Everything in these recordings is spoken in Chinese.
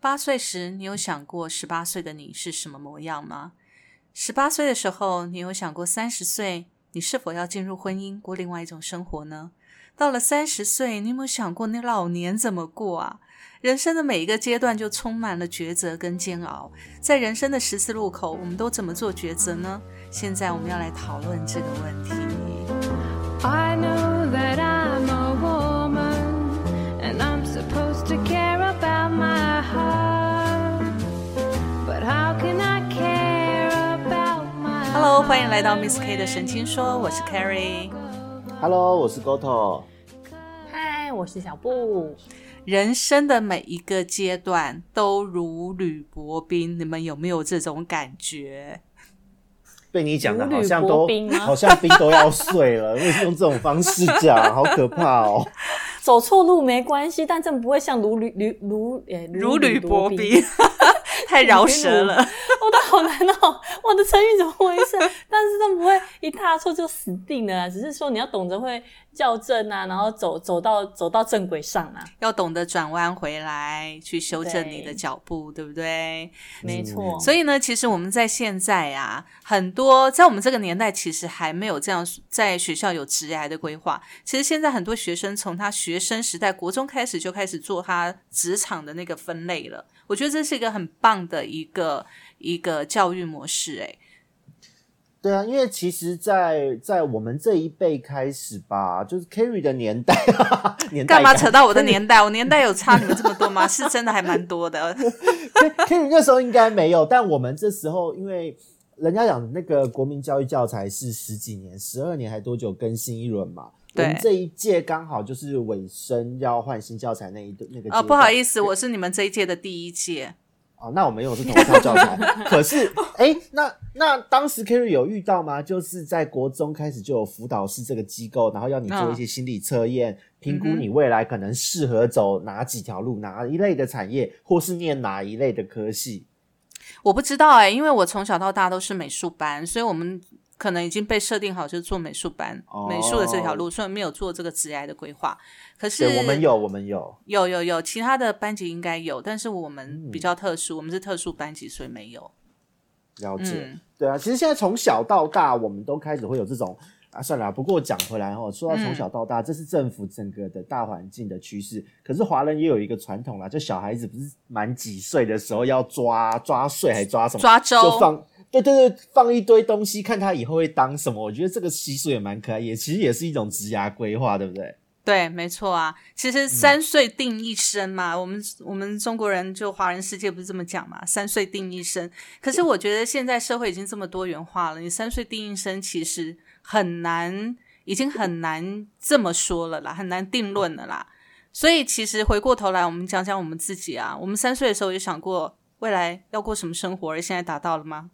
八岁时，你有想过十八岁的你是什么模样吗？十八岁的时候，你有想过三十岁你是否要进入婚姻，过另外一种生活呢？到了三十岁，你有没有想过你老年怎么过啊？人生的每一个阶段就充满了抉择跟煎熬，在人生的十字路口，我们都怎么做抉择呢？现在我们要来讨论这个问题。I know that 欢迎来到 Miss K 的神经说，我是 Carrie。Hello，我是 Goto。嗨，我是小布。人生的每一个阶段都如履薄冰，你们有没有这种感觉？被你讲的好像都好像冰都要碎了，为什么用这种方式讲？好可怕哦！走错路没关系，但真不会像如履履如诶如履薄冰。冰，太饶舌了。我都好难哦，我的成语怎么回事？但是他不会一踏错就死定了啊！只是说你要懂得会校正啊，然后走走到走到正轨上啊。要懂得转弯回来，去修正你的脚步，对不对？没错，所以呢，其实我们在现在啊，很多在我们这个年代，其实还没有这样在学校有职涯的规划。其实现在很多学生从他学生时代，国中开始就开始做他职场的那个分类了。我觉得这是一个很棒的一个一个教育模式、哎，对啊，因为其实在，在我们这一辈开始吧，就是 Kerry 的年代，年代干嘛扯到我的年代？我年代有差你们这么多吗？是真的还蛮多的。Kerry 那时候应该没有，但我们这时候，因为人家讲那个国民教育教材是十几年、十二年还多久更新一轮嘛？对我们这一届刚好就是尾声要换新教材那一那个哦，不好意思。思，我是你们这一届的第一届。哦，那我们用的是同一套教材，可是，哎、那那当时 Kerry 有遇到吗？就是在国中开始就有辅导室这个机构，然后要你做一些心理测验，评估你未来可能适合走哪几条路、哪一类的产业，或是念哪一类的科系。我不知道哎、因为我从小到大都是美术班，所以我们可能已经被设定好就是做美术班、哦美术的这条路，所以没有做这个职业的规划。可是，我们有，我们有。有有有，其他的班级应该有，但是我们嗯比较特殊，我们是特殊班级，所以没有。了解，嗯对啊，其实现在从小到大，我们都开始会有这种啊，算了啊，不过讲回来哦，说到从小到大，这是政府整个的大环境的趋势。可是华人也有一个传统啦，就小孩子不是满几岁的时候要抓抓税，还抓什么？抓周就放。对对对，放一堆东西，看他以后会当什么。我觉得这个习俗也蛮可爱，也其实也是一种职涯规划，对不对？对，没错啊。其嗯实三岁定一生嘛，我们我们中国人就华人世界不是这么讲嘛，三岁定一生。可是我觉得现在社会已经这么多元化了，你三岁定一生其实很难，已经很难这么说了啦，很难定论了啦。所以其实回过头来，我们讲讲我们自己啊，我们三岁的时候有想过未来要过什么生活，而现在达到了吗？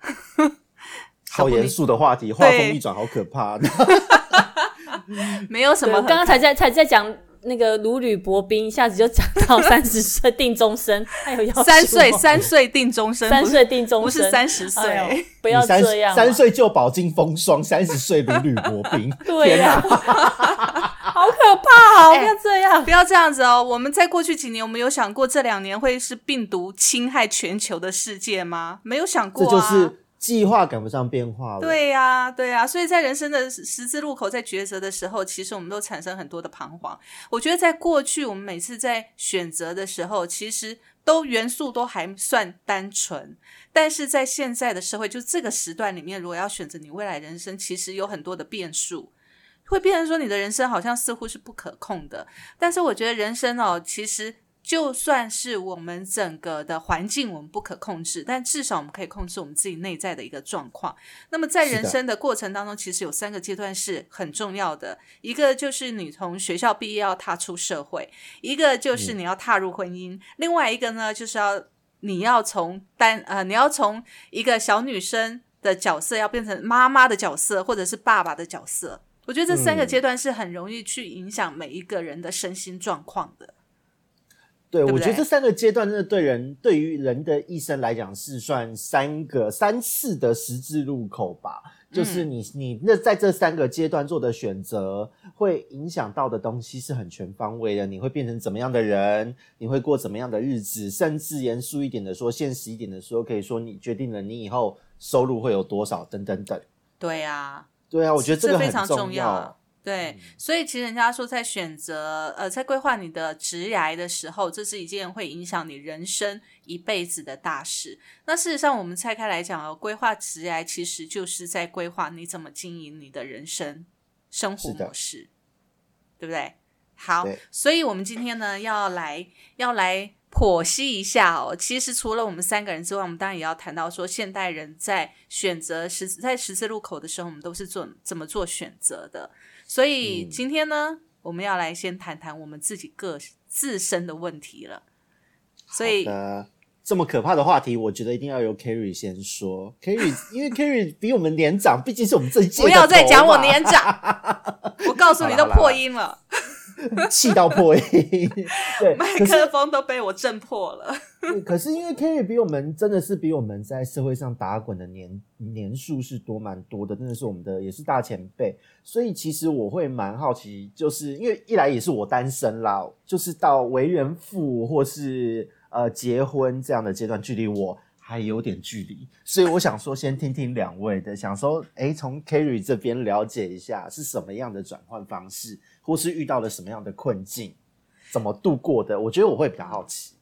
好严肃的话题，话锋一转，好可怕。没有什么刚刚才在才在讲那个如履薄冰，一下子就讲到 三十岁定终身，还有要三岁三岁定终身，三岁定终身，不是三十岁。哎不要这样，三岁就饱经风霜，三十岁如履薄冰。对呀、哪！好可怕哦！哎不要这样不。要这样子哦！我们在过去几年，我们有想过这两年会是病毒侵害全球的世界吗？没有想过啊。这就是计划赶不上变化了。，对呀、对呀、所以在人生的十字路口，在抉择的时候，其实我们都产生很多的彷徨。我觉得在过去，我们每次在选择的时候，其实都元素都还算单纯，但是在现在的社会，就这个时段里面，如果要选择你未来人生，其实有很多的变数。会变成说你的人生好像似乎是不可控的，但是我觉得人生哦，其实就算是我们整个的环境我们不可控制，但至少我们可以控制我们自己内在的一个状况。那么在人生的过程当中，其实有三个阶段是很重要的，一个就是你从学校毕业要踏出社会，一个就是你要踏入婚姻，另外一个呢就是要你要从单呃你要从一个小女生的角色要变成妈妈的角色，或者是爸爸的角色。我觉得这三个嗯阶段是很容易去影响每一个人的身心状况的。对，对对我觉得这三个阶段真的对人对于人的一生来讲是算三个三次的十字路口吧。就是你你那在这三个阶段做的选择，会影响到的东西是很全方位的。你会变成怎么样的人？你会过怎么样的日子？甚至严肃一点的说，现实一点的说，可以说你决定了你以后收入会有多少，等等等。对呀、对啊，我觉得这非常重要。要。对，所以其实人家说，在选择呃，在规划你的职涯的时候，这是一件会影响你人生一辈子的大事。那事实上，我们拆开来讲哦，规划职涯其实就是在规划你怎么经营你的人生生活模式，对不对？好，所以我们今天呢，要来要来剖析一下哦。其实除了我们三个人之外，我们当然也要谈到说，现代人在选择十在十字路口的时候，我们都是做怎么做选择的。所以嗯今天呢，我们要来先谈谈我们自己个自身的问题了。所以这么可怕的话题，我觉得一定要由 Kerry 先说。Kerry，因为 Kerry 比我们年长，毕竟是我们这一届不要再讲我年长，我告诉你都破音了，气到破音。对，麦克风都被我震破了。可是因为 Kerry 比我们真的是比我们在社会上打滚的年年数是多蛮多的，真的是我们的也是大前辈，所以其实我会蛮好奇，就是因为一来也是我单身啦，就是到为人父或是呃结婚这样的阶段，距离我还有点距离，所以我想说先听听两位的，想说哎从 Kerry 这边了解一下是什么样的转换方式，或是遇到了什么样的困境，怎么度过的，我觉得我会比较好奇。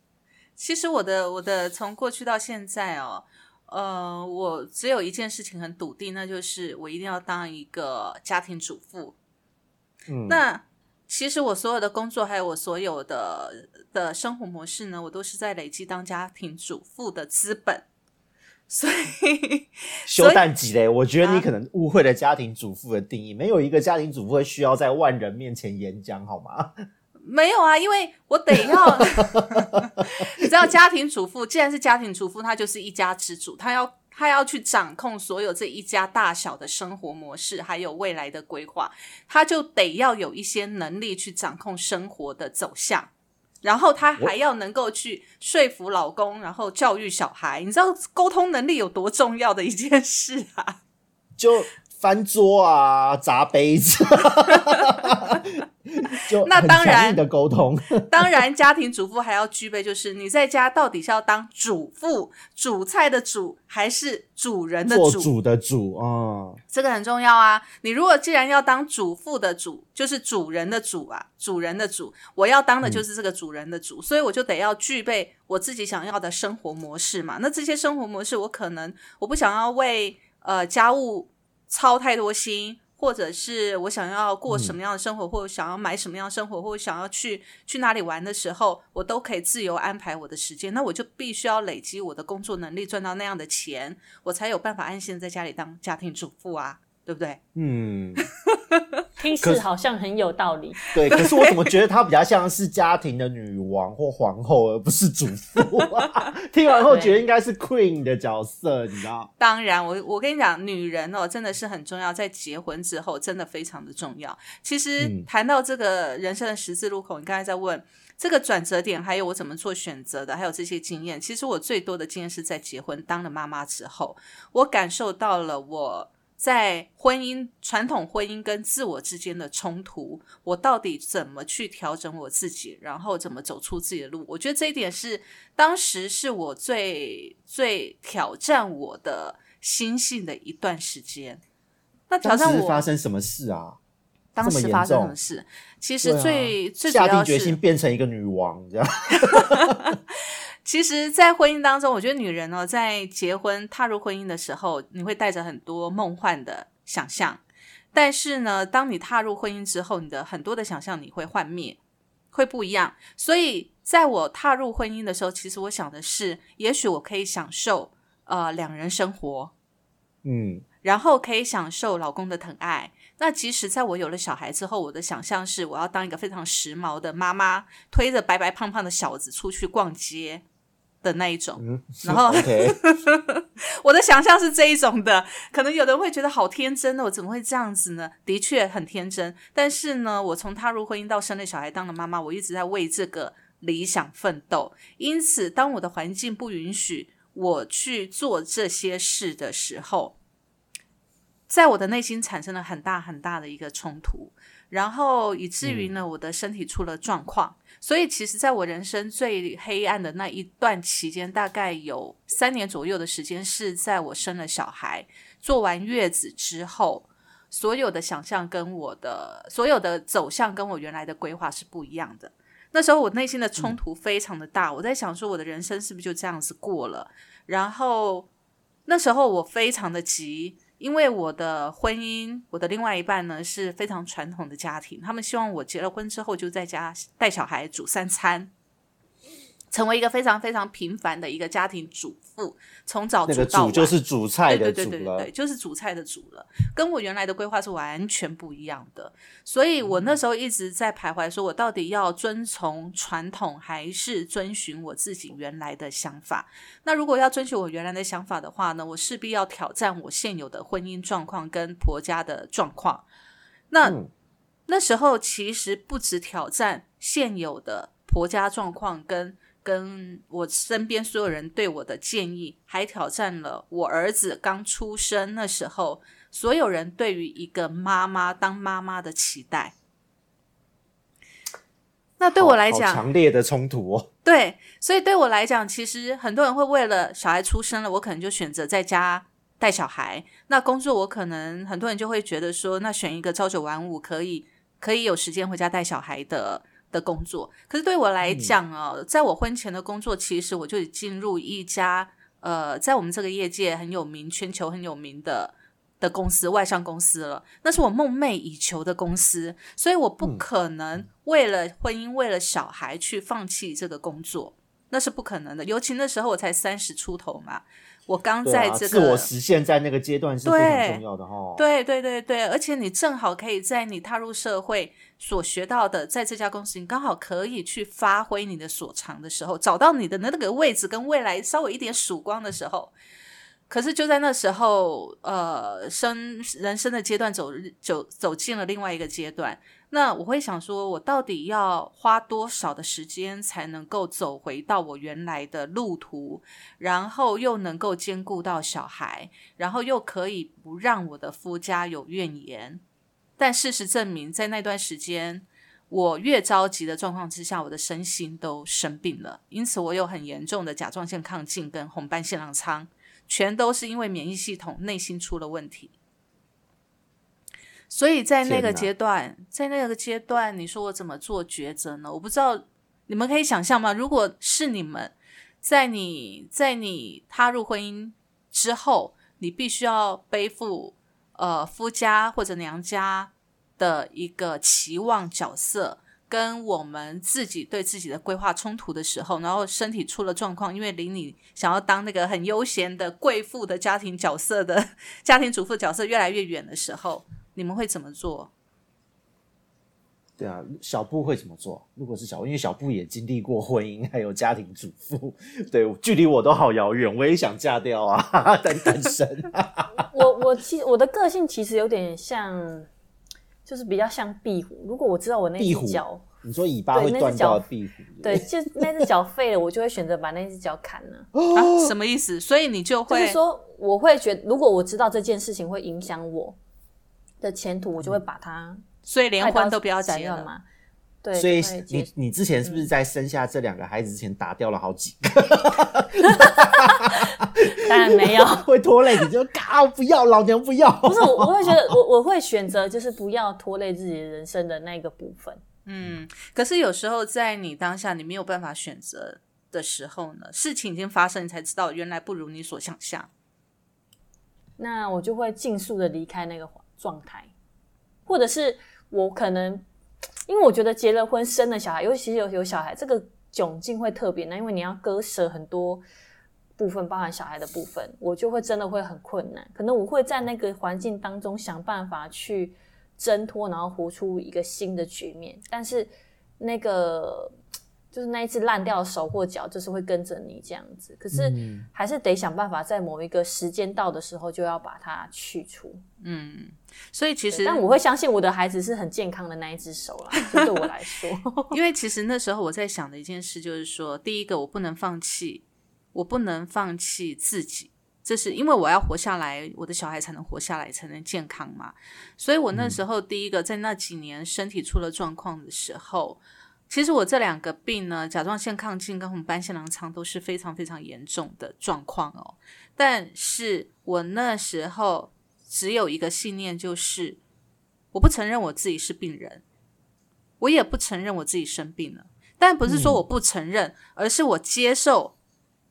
其实我的我的从过去到现在哦，呃，我只有一件事情很笃定，那就是我一定要当一个家庭主妇。嗯，那其实我所有的工作，还有我所有的的生活模式呢，我都是在累积当家庭主妇的资本。所以，修蛋几嘞？我觉得你啊可能误会了家庭主妇的定义。没有一个家庭主妇会需要在万人面前演讲，好吗？没有啊，因为我得要，你知道，家庭主妇既然是家庭主妇，她就是一家之主，她要她要去掌控所有这一家大小的生活模式，还有未来的规划，她就得要有一些能力去掌控生活的走向。然后她还要能够去说服老公，然后教育小孩。你知道沟通能力有多重要的一件事啊？就翻桌啊，砸杯子，就那当然的沟通。当然，家庭主妇还要具备，就是你在家到底是要当主妇、主菜的主，还是主人的主？做主的主啊、嗯这个很重要啊！你如果既然要当主妇的主，就是主人的主啊，主人的主，我要当的就是这个主人的主，所以我就得要具备我自己想要的生活模式嘛。那这些生活模式，我可能我不想要为呃家务操太多心，或者是我想要过什么样的生活，或者想要买什么样的生活，或者想要去去哪里玩的时候，我都可以自由安排我的时间。那我就必须要累积我的工作能力，赚到那样的钱，我才有办法安心在家里当家庭主妇啊，对不对？嗯，听似好像很有道理。对。可是我怎么觉得她比较像是家庭的女王或皇后，而不是主妇、啊？听完后觉得应该是 queen 的角色，你知道？当然，我我跟你讲，女人哦，真的是很重要，在结婚之后，真的非常的重要。其实嗯谈到这个人生的十字路口，你刚才在问这个转折点，还有我怎么做选择的，还有这些经验。其实我最多的经验是在结婚当了妈妈之后，我感受到了我。在婚姻、传统婚姻跟自我之间的冲突，我到底怎么去调整我自己，然后怎么走出自己的路？我觉得这一点是当时是我最最挑战我的心性的一段时间。那挑战我发生什么事啊？当时发生什么事？其实最、最主下要是定决心变成一个女王，这样。其实，在婚姻当中，我觉得女人哦，在结婚、踏入婚姻的时候，你会带着很多梦幻的想象。但是呢，当你踏入婚姻之后，你的很多的想象你会幻灭，会不一样。所以，在我踏入婚姻的时候，其实我想的是，也许我可以享受呃两人生活，嗯，然后可以享受老公的疼爱。那即使在我有了小孩之后，我的想象是我要当一个非常时髦的妈妈，推着白白胖胖的小子出去逛街的那一种。嗯然后 我的想象是这一种的，可能有的人会觉得好天真哦，我怎么会这样子呢？的确很天真，但是呢，我从踏入婚姻到生了小孩，当了妈妈，我一直在为这个理想奋斗。因此，当我的环境不允许我去做这些事的时候，在我的内心产生了很大很大的一个冲突，然后以至于呢，我的身体出了状况。所以，其实在我人生最黑暗的那一段期间，大概有三年左右的时间，是在我生了小孩、做完月子之后，所有的想象跟我的所有的走向跟我原来的规划是不一样的。那时候我内心的冲突非常的大，我在想说我的人生是不是就这样子过了？然后那时候我非常的急，因为我的婚姻，我的另外一半呢是非常传统的家庭，他们希望我结了婚之后就在家带小孩、煮三餐，成为一个非常非常平凡的一个家庭主妇，从早那个煮到晚。就是煮菜的对煮了对对对对，，就是煮菜的煮了，跟我原来的规划是完全不一样的。所以我那时候一直在徘徊，说我到底要遵从传统，还是遵循我自己原来的想法？那如果要遵循我原来的想法的话呢，我势必要挑战我现有的婚姻状况跟婆家的状况。那、嗯那时候其实不止挑战现有的婆家状况跟跟我身边所有人对我的建议，还挑战了我儿子刚出生那时候所有人对于一个妈妈当妈妈的期待。那对我来讲，强烈的冲突哦。对，所以对我来讲，其实很多人会为了小孩出生了，我可能就选择在家带小孩。那工作，我可能很多人就会觉得说，那选一个朝九晚五，可以可以有时间回家带小孩的的工作。可是对我来讲啊，在我婚前的工作，其实我就已进入一家呃，在我们这个业界很有名、全球很有名的。的公司，外商公司了，那是我梦寐以求的公司，所以我不可能为了婚姻、为了小孩去放弃这个工作，那是不可能的。尤其那时候我才三十出头嘛，我刚在这个、自我实现在那个阶段是非常重要的哦。对对对对，而且你正好可以在你踏入社会所学到的，在这家公司，你刚好可以去发挥你的所长的时候，找到你的那个位置跟未来稍微一点曙光的时候。可是就在那时候，呃，生人生的阶段走走走进了另外一个阶段，那我会想说，我到底要花多少的时间才能够走回到我原来的路途，然后又能够兼顾到小孩，然后又可以不让我的夫家有怨言。但事实证明，在那段时间，我越着急的状况之下，我的身心都生病了，因此我有很严重的甲状腺亢进跟红斑性狼疮，全都是因为免疫系统内心出了问题。所以在那个阶段，在那个阶段，你说我怎么做抉择呢？我不知道你们可以想象吗？如果是你们，在你在你踏入婚姻之后，你必须要背负呃夫家或者娘家的一个期望角色，跟我们自己对自己的规划冲突的时候，然后身体出了状况，因为离你想要当那个很悠闲的贵妇的家庭角色的 家庭主妇角色越来越远的时候，你们会怎么做？对啊，小布会怎么做？如果是小布，因为小布也经历过婚姻，还有家庭主妇，对，距离我都好遥远，我也想嫁掉啊，但单身。我我其实我的个性其实有点像，就是比较像壁虎。如果我知道我那壁虎只脚，你说尾巴会断掉的壁虎，对，就那只脚废了，我就会选择把那只脚砍了。啊，什么意思？所以你就就会是说，我会觉得，如果我知道这件事情会影响我的前途，我就会把它所以连婚都不要结了。嘛。对，所以你你之前是不是在生下这两个孩子之前打掉了好几个？当然没有。会拖累你就嘎不要，老娘不要。不是，我我会觉得，我我会选择就是不要拖累自己人生的那个部分。嗯，可是有时候在你当下你没有办法选择的时候呢，事情已经发生，你才知道原来不如你所想象。那我就会尽速的离开那个状态，或者是我可能，因为我觉得结了婚生了小孩，尤其是有有小孩，这个窘境会特别难，因为你要割舍很多部分，包含小孩的部分，我就会真的会很困难。可能我会在那个环境当中想办法去挣脱，然后活出一个新的局面，但是那个。就是那一只烂掉的手或脚，就是会跟着你这样子。可是还是得想办法，在某一个时间到的时候，就要把它去除。嗯，所以其实，但我会相信我的孩子是很健康的那一只手啦，就对我来说。因为其实那时候我在想的一件事就是说，第一个我不能放弃，我不能放弃自己，这是因为我要活下来，我的小孩才能活下来，才能健康嘛。所以我那时候第一个在那几年身体出了状况的时候，其实我这两个病呢，甲状腺亢进跟红斑性狼疮都是非常非常严重的状况哦。但是我那时候只有一个信念，就是我不承认我自己是病人，我也不承认我自己生病了。但不是说我不承认，而是我接受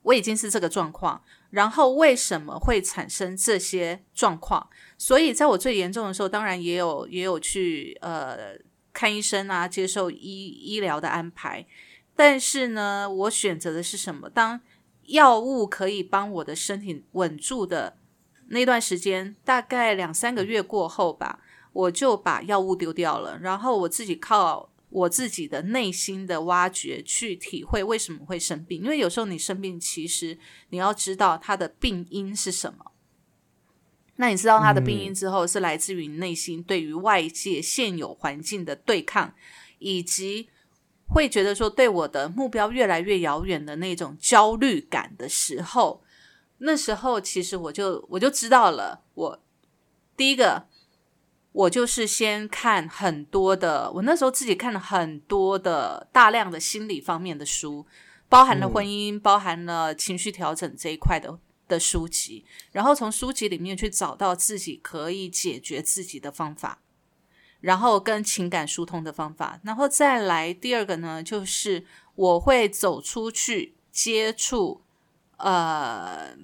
我已经是这个状况。然后为什么会产生这些状况？所以在我最严重的时候，当然也有也有去呃看医生啊，接受医医疗的安排。但是呢，我选择的是什么？当药物可以帮我的身体稳住的那段时间，大概两三个月过后吧，我就把药物丢掉了，然后我自己靠。我自己的内心的挖掘，去体会为什么会生病。因为有时候你生病，其实你要知道它的病因是什么。那你知道他的病因之后，是来自于你内心对于外界现有环境的对抗，以及会觉得说对我的目标越来越遥远的那种焦虑感的时候，那时候其实我就我就知道了，我第一个。我就是先看很多的，我那时候自己看了很多的大量的心理方面的书，包含了婚姻，包含了情绪调整这一块的的书籍，然后从书籍里面去找到自己可以解决自己的方法，然后跟情感疏通的方法，然后再来第二个呢，就是我会走出去接触呃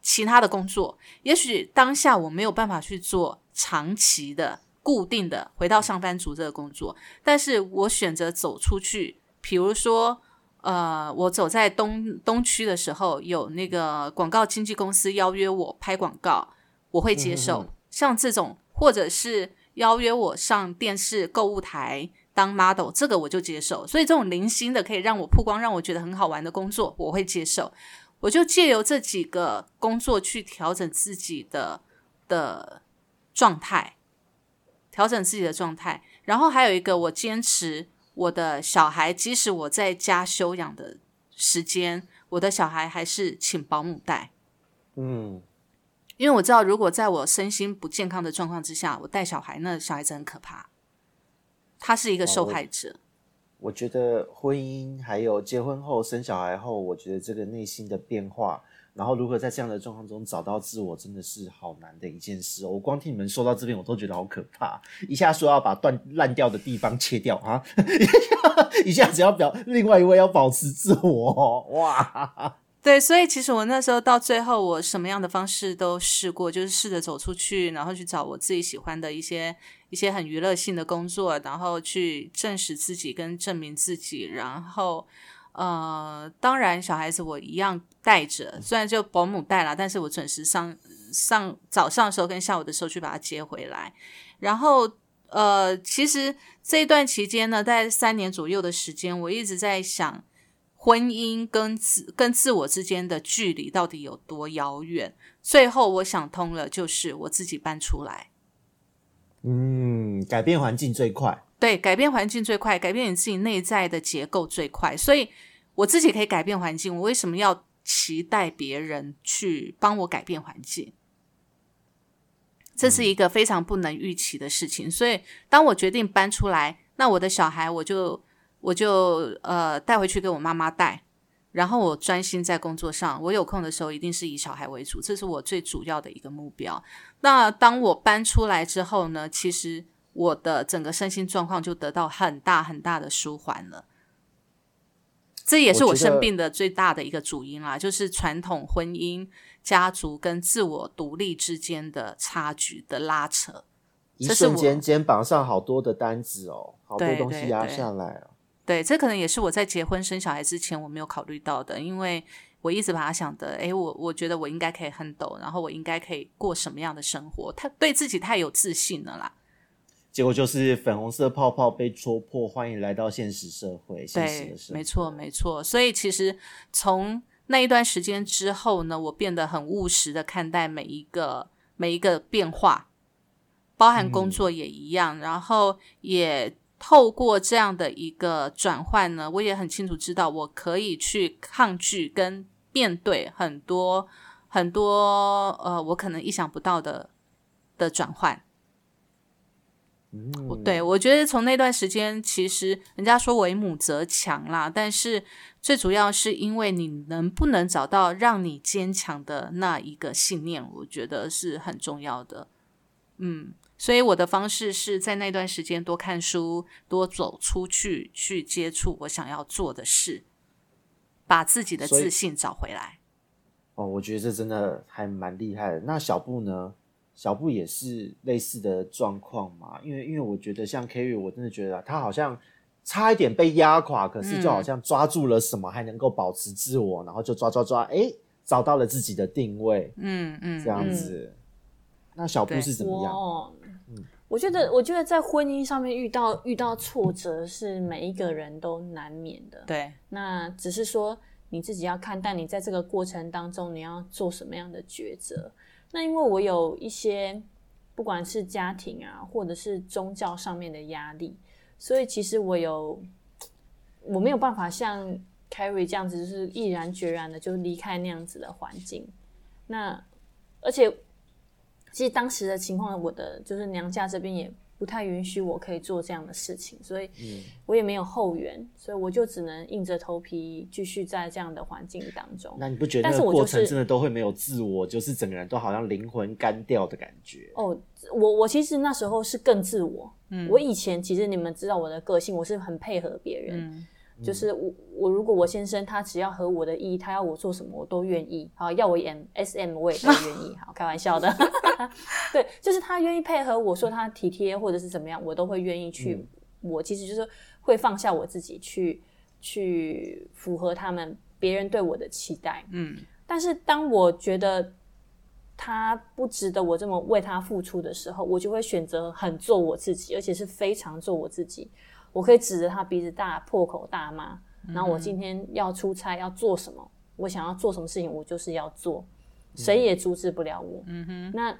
其他的工作，也许当下我没有办法去做。长期的、固定的回到上班族这个工作，但是我选择走出去，比如说，呃，我走在东东区的时候，有那个广告经纪公司邀约我拍广告，我会接受。像这种，或者是邀约我上电视购物台当 model，这个我就接受。所以这种零星的可以让我曝光、让我觉得很好玩的工作，我会接受。我就借由这几个工作去调整自己的的。状态，调整自己的状态，然后还有一个，我坚持我的小孩，即使我在家休养的时间，我的小孩还是请保姆带。嗯，因为我知道，如果在我身心不健康的状况之下，我带小孩，那小孩子很可怕，他是一个受害者。我觉得婚姻还有结婚后生小孩后，我觉得这个内心的变化。然后如何在这样的状况中找到自我，真的是好难的一件事。我光听你们说到这边，我都觉得好可怕。一下说要把断烂掉的地方切掉啊，一下子要表另外一位要保持自我，哇！对，所以其实我那时候到最后，我什么样的方式都试过，就是试着走出去，然后去找我自己喜欢的一些一些很娱乐性的工作，然后去证实自己跟证明自己，然后。呃，当然，小孩子我一样带着，虽然就保姆带了，但是我准时上上早上的时候跟下午的时候去把他接回来。然后，呃，其实这一段期间呢，在三年左右的时间，我一直在想，婚姻跟自跟自我之间的距离到底有多遥远。最后我想通了，就是我自己搬出来。嗯，改变环境最快。对，改变环境最快，改变你自己内在的结构最快。所以我自己可以改变环境，我为什么要期待别人去帮我改变环境？这是一个非常不能预期的事情。所以当我决定搬出来，那我的小孩我就我就呃带回去给我妈妈带，然后我专心在工作上。我有空的时候一定是以小孩为主，这是我最主要的一个目标。那当我搬出来之后呢，其实。我的整个身心状况就得到很大很大的舒缓了，这也是我生病的最大的一个主因啦，就是传统婚姻、家族跟自我独立之间的差距的拉扯。一瞬间肩膀上好多的单子哦，好多东西压下来哦。对，这可能也是我在结婚生小孩之前我没有考虑到的，因为我一直把它想的，哎，我我觉得我应该可以很抖，然后我应该可以过什么样的生活？他对自己太有自信了啦。结果就是粉红色泡泡被戳破，欢迎来到现实社会。对，没错，没错。所以其实从那一段时间之后呢，我变得很务实的看待每一个每一个变化，包含工作也一样。然后也透过这样的一个转换呢，我也很清楚知道我可以去抗拒跟面对很多很多呃我可能意想不到的的转换。嗯，对，我觉得从那段时间，其实人家说为母则强啦，但是最主要是因为你能不能找到让你坚强的那一个信念，我觉得是很重要的。嗯，所以我的方式是在那段时间多看书，多走出去，去接触我想要做的事，把自己的自信找回来。哦，我觉得这真的还蛮厉害的。那小布呢？小布也是类似的状况嘛？因为因为我觉得像 Kerry，我真的觉得啊他好像差一点被压垮，可是就好像抓住了什么，还能够保持自我，然后就抓抓抓，哎，找到了自己的定位，嗯嗯这样子。那小布是怎么样？我，我觉得，我觉得在婚姻上面遇到遇到挫折是每一个人都难免的。对，那只是说你自己要看但你在这个过程当中你要做什么样的抉择。那因为我有一些不管是家庭啊，或者是宗教上面的压力，所以其实我有我没有办法像 Carrie 这样子，就是毅然决然的就离开那样子的环境。那而且其实当时的情况，我的就是娘家这边也不太允许我可以做这样的事情，所以我也没有后援，所以我就只能硬着头皮继续在这样的环境当中。那你不觉得但那个过是我就是程真的都会没有自我，就是整个人都好像灵魂干掉的感觉？哦，我我其实那时候是更自我。嗯，我以前其实你们知道我的个性，我是很配合别人。嗯就是我我如果我先生他只要合我的意，他要我做什么我都愿意。好，要我演 S M 我也都愿意。好，开玩笑的。对，就是他愿意配合我说他体贴或者是怎么样，我都会愿意去。我其实就是会放下我自己去去符合他们别人对我的期待。嗯但是当我觉得他不值得我这么为他付出的时候，我就会选择很做我自己，而且是非常做我自己。我可以指着他鼻子大破口大骂，然后我今天要出差要做什么，我想要做什么事情，我就是要做，谁也阻止不了我。嗯哼，那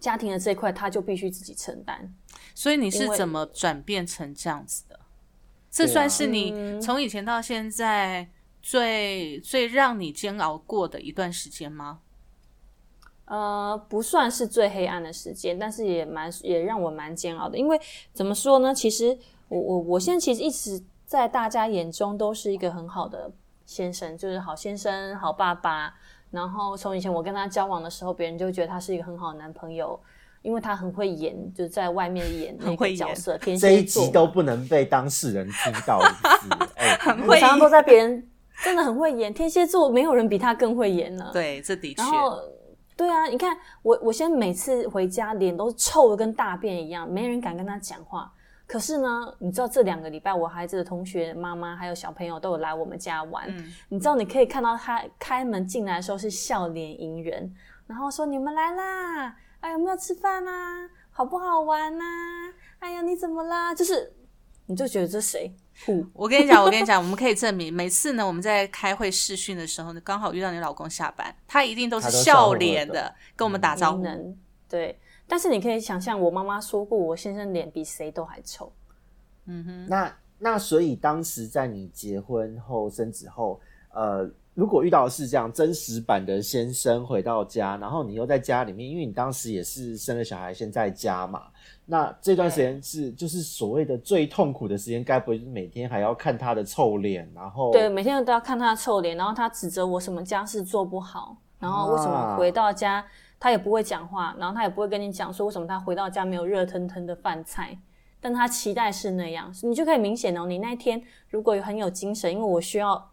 家庭的这一块，他就必须自己承担。所以你是怎么转变成这样子的？这算是你嗯从以前到现在最最让你煎熬过的一段时间吗？呃，不算是最黑暗的时间，但是也蛮也让我蛮煎熬的。因为怎么说呢？其实我我我现在其实一直在大家眼中都是一个很好的先生，就是好先生、好爸爸。然后从以前我跟他交往的时候，别人就觉得他是一个很好的男朋友，因为他很会演，就是在外面演那个角色，天这一蝎座嘛集都不能被当事人听到一次，哎、我常常都在别人 真的很会演，天蝎座没有人比他更会演了。对，这的确然，后，对啊，你看我，我现在每次回家脸都臭的跟大便一样，没人敢跟他讲话。可是呢，你知道这两个礼拜，我孩子的同学妈妈还有小朋友都有来我们家玩。你知道，你可以看到他开门进来的时候是笑脸迎人，然后说：“你们来啦！哎，有没有吃饭啊？好不好玩啊、哎呀，你怎么啦？”就是，你就觉得这谁？我跟你讲，我跟你讲，我们可以证明，每次呢我们在开会试训的时候呢，刚好遇到你老公下班，他一定都是笑脸的跟我们打招呼。能对。但是你可以想象，我妈妈说过，我先生脸比谁都还臭。那那所以当时在你结婚后生子后，呃，如果遇到的是这样真实版的先生回到家，然后你又在家里面，因为你当时也是生了小孩先在家嘛，那这段时间是就是所谓的最痛苦的时间，该不会是每天还要看他的臭脸，然后对，每天都要看他的臭脸，然后他指责我什么家事做不好，然后为什么回到家他也不会讲话，然后他也不会跟你讲说为什么他回到家没有热腾腾的饭菜，但他期待是那样，你就可以明显哦，你那一天如果有很有精神，因为我需要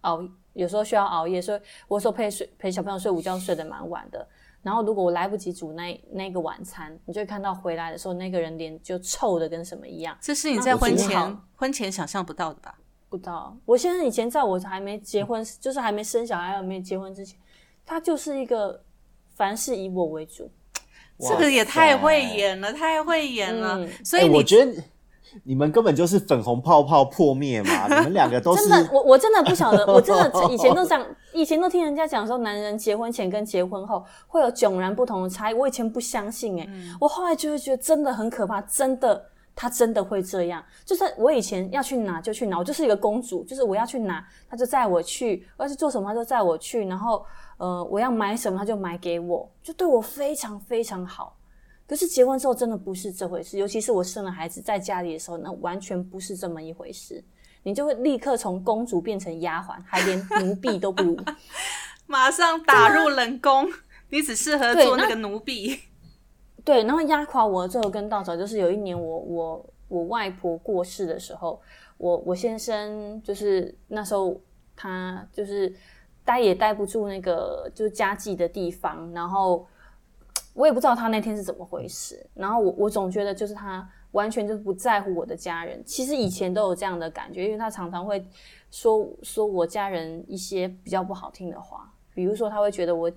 熬，有时候需要熬夜，所以我说陪睡陪小朋友睡午觉睡得蛮晚的。然后如果我来不及煮那那个晚餐，你就会看到回来的时候那个人脸就臭的跟什么一样。这是你在婚前婚前想象不到的吧？不到，我先生以前在我还没结婚，就是还没生小孩、还没结婚之前，他就是一个凡事以我为主。这个也太会演了，太会演了。所以你我觉得你们根本就是粉红泡泡破灭嘛，你们两个都是真的，我我真的不晓得，我真的 以前都讲，以前都听人家讲说，男人结婚前跟结婚后会有迥然不同的差异。我以前不相信、欸，哎、我后来就会觉得真的很可怕，真的。他真的会这样。就是我以前要去哪就去哪，我就是一个公主，就是我要去哪他就载我去，我要去做什么他就载我去，然后呃我要买什么他就买给我，就对我非常非常好。可是结婚之后真的不是这回事，尤其是我生了孩子在家里的时候，那完全不是这么一回事。你就会立刻从公主变成丫鬟，还连奴婢都不如。马上打入冷宫，你只适合做那个奴婢。对，然后压垮我的最后一根稻草就是有一年我我我外婆过世的时候，我我先生就是那时候他就是待也待不住那个就是家祭的地方，然后我也不知道他那天是怎么回事，然后我我总觉得就是他完全就不在乎我的家人，其实以前都有这样的感觉，因为他常常会说说我家人一些比较不好听的话，比如说他会觉得我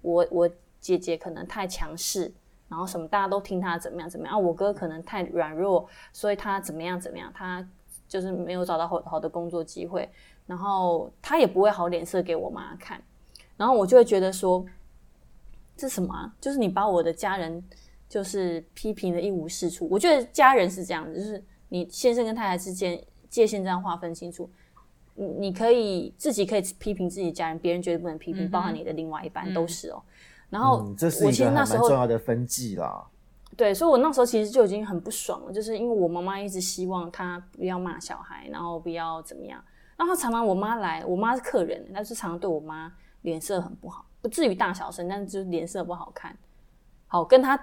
我我姐姐可能太强势，然后什么大家都听他怎么样怎么样，啊我哥可能太软弱，所以他怎么样怎么样，他就是没有找到好好的工作机会，然后他也不会好脸色给我妈看，然后我就会觉得说，这什么、啊？就是你把我的家人就是批评的一无是处。我觉得家人是这样子，就是你先生跟太太之间界限这样划分清楚。你你可以自己可以批评自己家人，别人绝对不能批评，包含你的另外一半、都是哦。然后嗯，这是我一个蛮其实那时候重要的分际啦。对，所以我那时候其实就已经很不爽了，就是因为我妈妈一直希望她不要骂小孩，然后不要怎么样。然后常常我妈来，我妈是客人，但是常常对我妈脸色很不好，不至于大小声，但是就是脸色不好看。好，跟她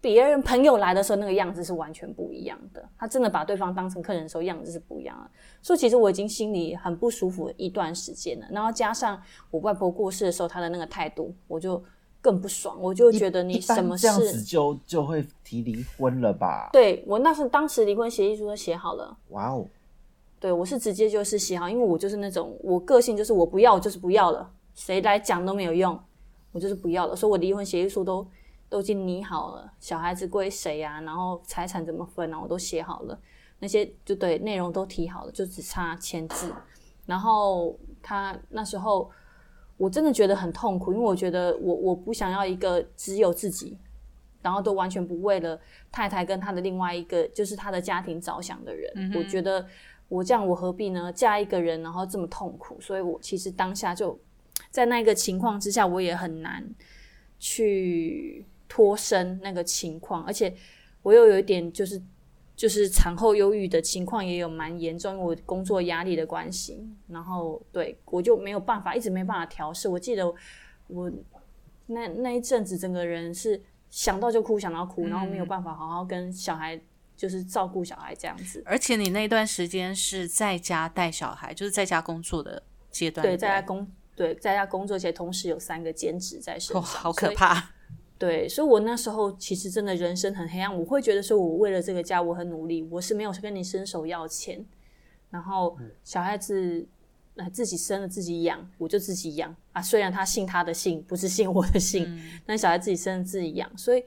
别人朋友来的时候那个样子是完全不一样的。她真的把对方当成客人的时候样子是不一样的。所以其实我已经心里很不舒服一段时间了。然后加上我外婆过世的时候她的那个态度，我就更不爽，我就觉得你什么这样子事。就就会提离婚了吧？对我那是当时离婚协议书都写好了，哇哦，对我是直接就是写好，因为我就是那种我个性就是我不要我就是不要了，谁来讲都没有用，我就是不要了，所以我离婚协议书都都已经拟好了，小孩子归谁啊，然后财产怎么分啊，我都写好了，那些就对内容都提好了，就只差签字。然后他那时候我真的觉得很痛苦，因为我觉得我我不想要一个只有自己，然后都完全不为了太太跟他的另外一个就是他的家庭着想的人。我觉得我这样我何必呢？嫁一个人然后这么痛苦，所以我其实当下就在那个情况之下，我也很难去脱身那个情况，而且我又有一点就是就是产后忧郁的情况也有蛮严重，因为我工作压力的关系，然后对我就没有办法，一直没办法调试。我记得我那那一阵子，整个人是想到就哭，想到哭，然后没有办法好好跟小孩就是照顾小孩这样子。而且你那段时间是在家带小孩，就是在家工作的阶段，对，在家工对在家工作，而且同时有三个兼职在身哇，上，好可怕。对，所以我那时候其实真的人生很黑暗。我会觉得说，我为了这个家我很努力，我是没有跟你伸手要钱，然后小孩子呃自己生了自己养，我就自己养啊。虽然他姓他的姓，不是姓我的姓，但小孩自己生了自己养，所以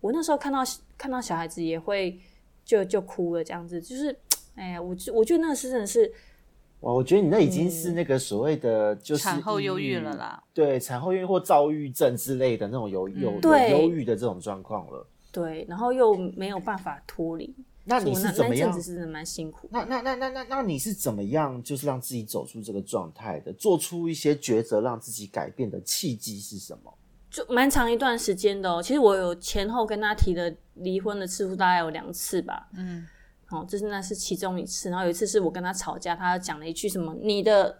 我那时候看到看到小孩子也会就就哭了，这样子就是，哎呀，我觉我觉得那是真的是哇，我觉得你那已经是那个所谓的就是产后抑忧郁了啦，对，产后忧郁或躁郁症之类的那种有有有忧郁的这种状况了。对，然后又没有办法脱离，那你是怎么样那一阵子？是蛮辛苦。那那那那那那你是怎么样，就是让自己走出这个状态的，做出一些抉择，让自己改变的契机是什么？就蛮长一段时间的哦。其实我有前后跟他提的离婚的次数大概有两次吧。嗯，哦，这是那是其中一次。然后有一次是我跟他吵架，他讲了一句什么“你的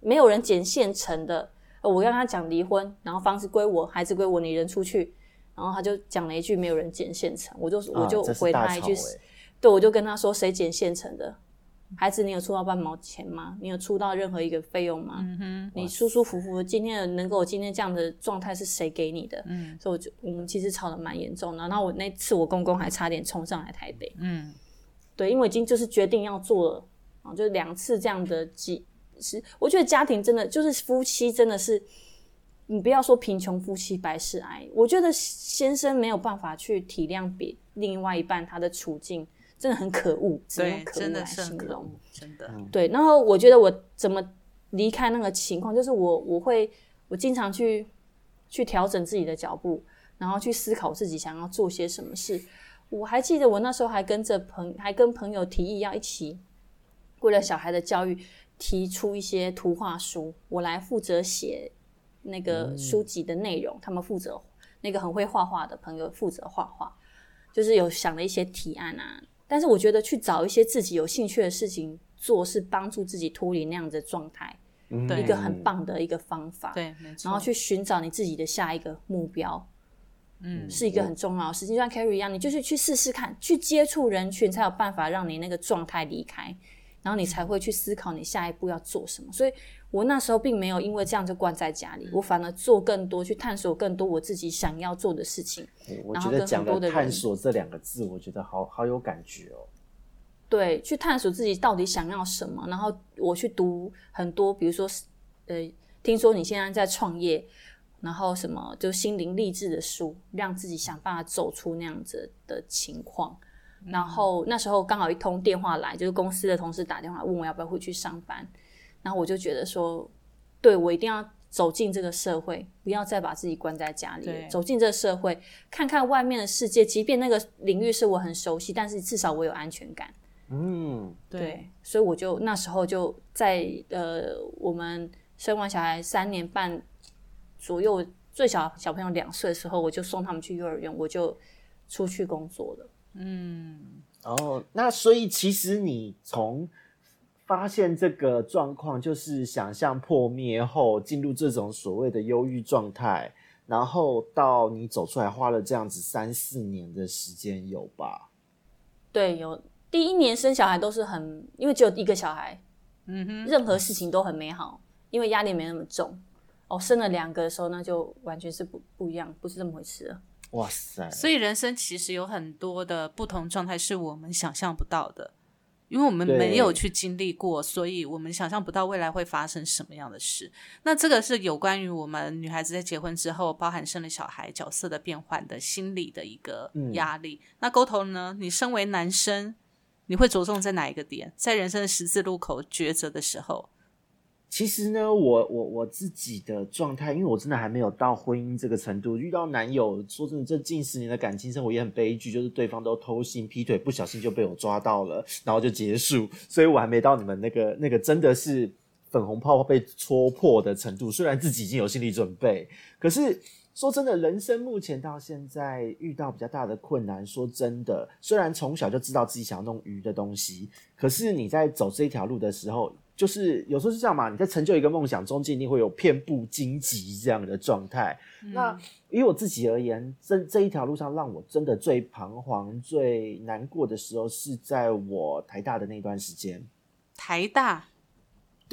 没有人捡现成的”，呃我跟他讲离婚，然后房子归我，孩子归我，你人出去。然后他就讲了一句“没有人捡现成”，我就我就回他一句，对，我就跟他说：“谁捡现成的？孩子，你有出到半毛钱吗？你有出到任何一个费用吗？你舒舒服服的，今天能够今天这样的状态是谁给你的？嗯所以我就我们其实吵得蛮严重的。然后我那次我公公还差点冲上来台北，嗯，对，因为已经就是决定要做了啊，就是两次这样的几是，我觉得家庭真的就是夫妻真的是，你不要说贫穷夫妻百事哀，我觉得先生没有办法去体谅别另外一半他的处境，真的很可恶，只能用，可恶来形容是很可恶。，真的。对，然后我觉得我怎么离开那个情况，就是我我会我经常去去调整自己的脚步，然后去思考自己想要做些什么事。我还记得我那时候还跟着朋还跟朋友提议要一起为了小孩的教育提出一些图画书，我来负责写那个书籍的内容，他们负责那个很会画画的朋友负责画画，就是有想了一些提案啊。但是我觉得去找一些自己有兴趣的事情做，是帮助自己脱离那样的状态，对一个很棒的一个方法。对，没错。然后去寻找你自己的下一个目标，嗯，是一个很重要的事情。就像 Carrie 一样，你就是去试试看，去接触人群，才有办法让你那个状态离开，然后你才会去思考你下一步要做什么。所以我那时候并没有因为这样就关在家里，我反而做更多，去探索更多我自己想要做的事情。我然后跟觉得讲很多的人的探索这两个字，我觉得好好有感觉哦。对，去探索自己到底想要什么。然后我去读很多，比如说，呃，听说你现在在创业，然后什么就心灵励志的书，让自己想办法走出那样子的情况。然后那时候刚好一通电话来，就是公司的同事打电话问我要不要回去上班，然后我就觉得说，对我一定要走进这个社会，不要再把自己关在家里了，走进这个社会，看看外面的世界。即便那个领域是我很熟悉，但是至少我有安全感。嗯，对，所以我就那时候就在呃，我们生完小孩三年半左右，最小小朋友两岁的时候，我就送他们去幼儿园，我就出去工作了。嗯哦，那所以其实你从发现这个状况，就是想象破灭后进入这种所谓的忧郁状态，然后到你走出来，花了这样子三四年的时间，有吧？对，有第一年生小孩都是很，因为只有一个小孩，嗯哼，任何事情都很美好，因为压力没那么重。哦，生了两个的时候，那就完全是不不一样，不是这么回事了。哇塞！所以人生其实有很多的不同状态是我们想象不到的，因为我们没有去经历过，所以我们想象不到未来会发生什么样的事。那这个是有关于我们女孩子在结婚之后，包含生了小孩角色的变换的心理的一个压力。那沟头呢？你身为男生，你会着重在哪一个点？在人生的十字路口抉择的时候，其实呢，我我我自己的状态，因为我真的还没有到婚姻这个程度，遇到男友，说真的，这近十年的感情生活也很悲剧，就是对方都偷腥劈腿，不小心就被我抓到了，然后就结束，所以我还没到你们那个那个真的是粉红泡泡被戳破的程度。虽然自己已经有心理准备，可是说真的，人生目前到现在遇到比较大的困难。说真的，虽然从小就知道自己想要弄鱼的东西，可是你在走这条路的时候，就是有时候是这样嘛，你在成就一个梦想中间，一定会有遍布荆棘这样的状态。那以我自己而言，这这一条路上让我真的最彷徨、最难过的时候，是在我台大的那段时间。台大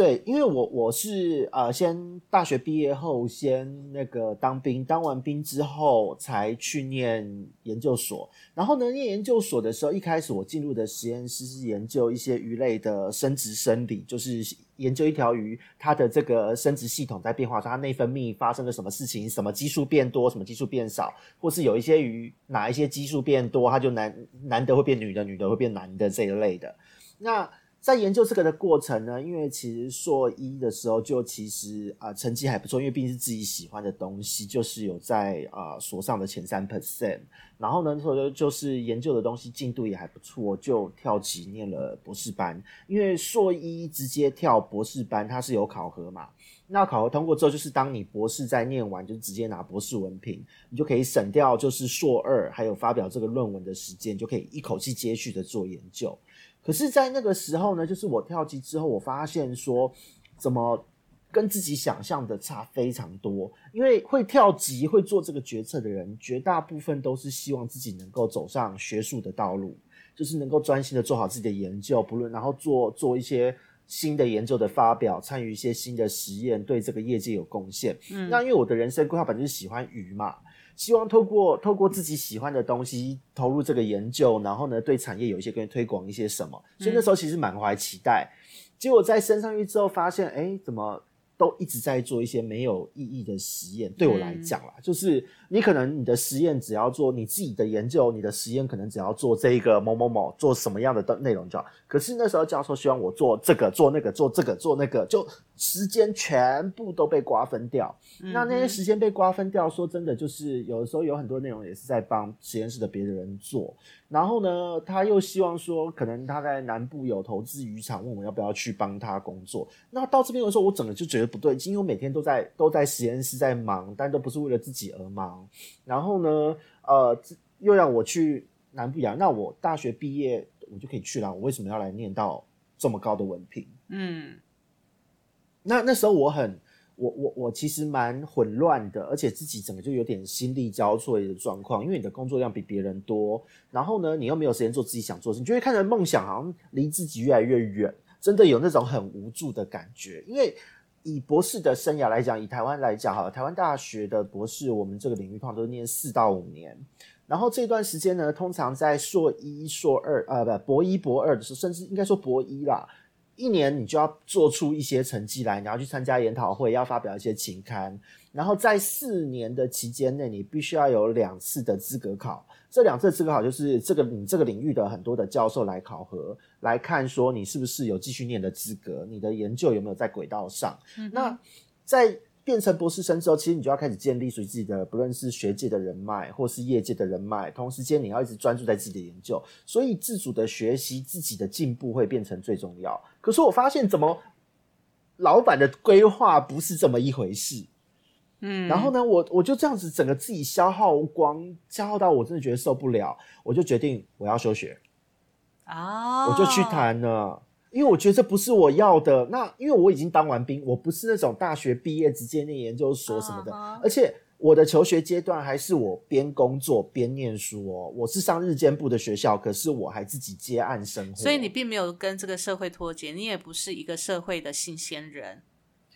对，因为我我是呃，先大学毕业后先那个当兵，当完兵之后才去念研究所。然后呢，念研究所的时候，一开始我进入的实验室是研究一些鱼类的生殖生理，就是研究一条鱼它的这个生殖系统在变化，它内分泌发生了什么事情，什么激素变多，什么激素变少，或是有一些鱼哪一些激素变多，它就男男的会变女的，女的会变男的这一类的。那在研究这个的过程呢，因为其实硕一的时候就其实啊、成绩还不错，因为毕竟是自己喜欢的东西，就是有在啊、所上的前三 percent。然后呢，所就就是研究的东西进度也还不错，就跳级念了博士班。因为硕一直接跳博士班，它是有考核嘛。那考核通过之后，就是当你博士在念完，就直接拿博士文凭，你就可以省掉就是硕二还有发表这个论文的时间，就可以一口气接续的做研究。可是，在那个时候呢，就是我跳级之后，我发现说，怎么跟自己想象的差非常多。因为会跳级、会做这个决策的人，绝大部分都是希望自己能够走上学术的道路，就是能够专心的做好自己的研究，不论然后做做一些新的研究的发表，参与一些新的实验，对这个业界有贡献。嗯，那因为我的人生规划本来就是喜欢鱼嘛，希望透过透过自己喜欢的东西投入这个研究，然后呢对产业有一些跟推广一些什么，所以那时候其实满怀期待。结果在升上去之后，发现哎，怎么都一直在做一些没有意义的实验。对我来讲啦，就是你可能你的实验只要做你自己的研究，你的实验可能只要做这一个某某某做什么样的内容就好。可是那时候教授希望我做这个做那个做这个做那个，就时间全部都被瓜分掉。那那些时间被瓜分掉，说真的，就是有的时候有很多内容也是在帮实验室的别的人做。然后呢，他又希望说，可能他在南部有投资渔场，问我要不要去帮他工作。那到这边的时候，我整个就觉得不对，因为我每天都在都在实验室在忙，但都不是为了自己而忙。然后呢，呃，又让我去南部洋，那我大学毕业我就可以去了，我为什么要来念到这么高的文凭？嗯，那那时候我很。我我我其实蛮混乱的，而且自己整个就有点心力交瘁的状况，因为你的工作量比别人多，然后呢，你又没有时间做自己想做的事，你就会看着梦想好像离自己越来越远，真的有那种很无助的感觉。因为以博士的生涯来讲，以台湾来讲，哈，台湾大学的博士，我们这个领域通常都念四到五年，然后这段时间呢，通常在硕一、硕二，呃，不，博一、博二的时候，甚至应该说博一啦。一年你就要做出一些成绩来，你要去参加研讨会，要发表一些期刊，然后在四年的期间内，你必须要有两次的资格考。这两次资格考就是这个你这个领域的很多的教授来考核，来看说你是不是有继续念的资格，你的研究有没有在轨道上。那在变成博士生之后，其实你就要开始建立属于自己的，不论是学界的人脉，或是业界的人脉。同时间，你要一直专注在自己的研究，所以自主的学习，自己的进步会变成最重要。可是我发现，怎么老板的规划不是这么一回事？嗯，然后呢，我我就这样子整个自己消耗光，消耗到我真的觉得受不了，我就决定我要休学啊，我就去谈了。因为我觉得这不是我要的。那因为我已经当完兵，我不是那种大学毕业直接念研究所什么的，而且我的求学阶段还是我边工作边念书哦。我是上日间部的学校，可是我还自己接案生活。所以你并没有跟这个社会脱节，你也不是一个社会的新鲜人，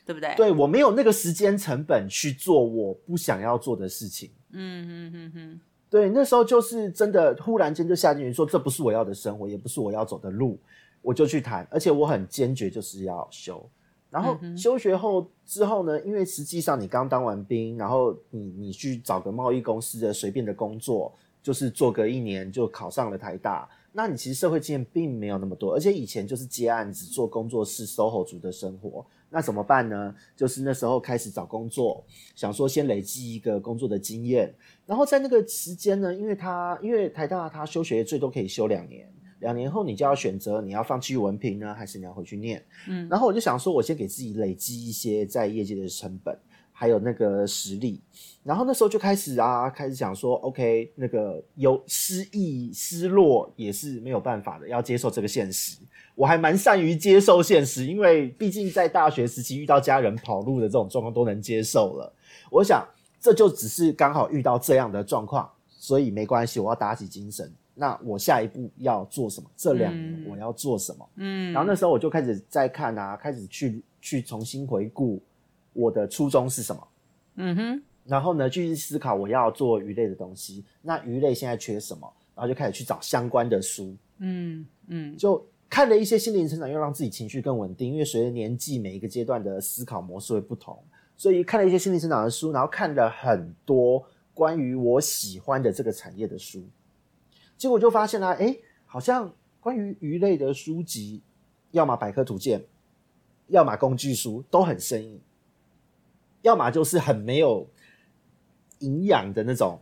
对不对？对我没有那个时间成本去做我不想要做的事情。嗯嗯嗯嗯，对，那时候就是真的忽然间就下进去说，这不是我要的生活，也不是我要走的路。我就去谈，而且我很坚决，就是要休。然后休学后之后呢，因为实际上你刚当完兵，然后你你去找个贸易公司的随便的工作，就是做个一年就考上了台大。那你其实社会经验并没有那么多，而且以前就是接案子做工作室 SOHO 族的生活。那怎么办呢？就是那时候开始找工作，想说先累积一个工作的经验。然后在那个时间呢，因为他因为台大他休学最多可以休两年。两年后，你就要选择你要放弃文凭呢，还是你要回去念？嗯，然后我就想说，我先给自己累积一些在业界的成本，还有那个实力。然后那时候就开始啊，开始想说，OK，那个有失意、失落也是没有办法的，要接受这个现实。我还蛮善于接受现实，因为毕竟在大学时期遇到家人跑路的这种状况都能接受了。我想这就只是刚好遇到这样的状况，所以没关系，我要打起精神。那我下一步要做什么？这两年我要做什么？嗯，然后那时候我就开始在看啊，开始去去重新回顾我的初衷是什么。嗯哼，然后呢，继续思考我要做鱼类的东西。那鱼类现在缺什么？然后就开始去找相关的书。嗯嗯，就看了一些心灵成长，又让自己情绪更稳定。因为随着年纪，每一个阶段的思考模式会不同，所以看了一些心灵成长的书，然后看了很多关于我喜欢的这个产业的书。结果就发现了，哎，好像关于鱼类的书籍，要么百科图鉴，要么工具书，都很生硬；要么就是很没有营养的那种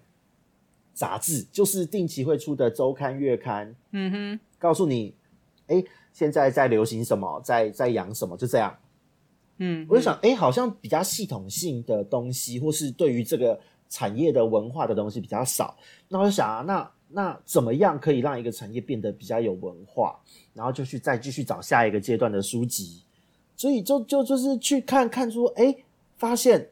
杂志，就是定期会出的周刊、月刊。嗯哼，告诉你，哎，现在在流行什么，在在养什么，就这样。嗯，我就想，哎，好像比较系统性的东西，或是对于这个产业的文化的东西比较少。那我就想啊，那。那怎么样可以让一个产业变得比较有文化？然后就去再继续找下一个阶段的书籍，所以就就就是去看看出，哎，发现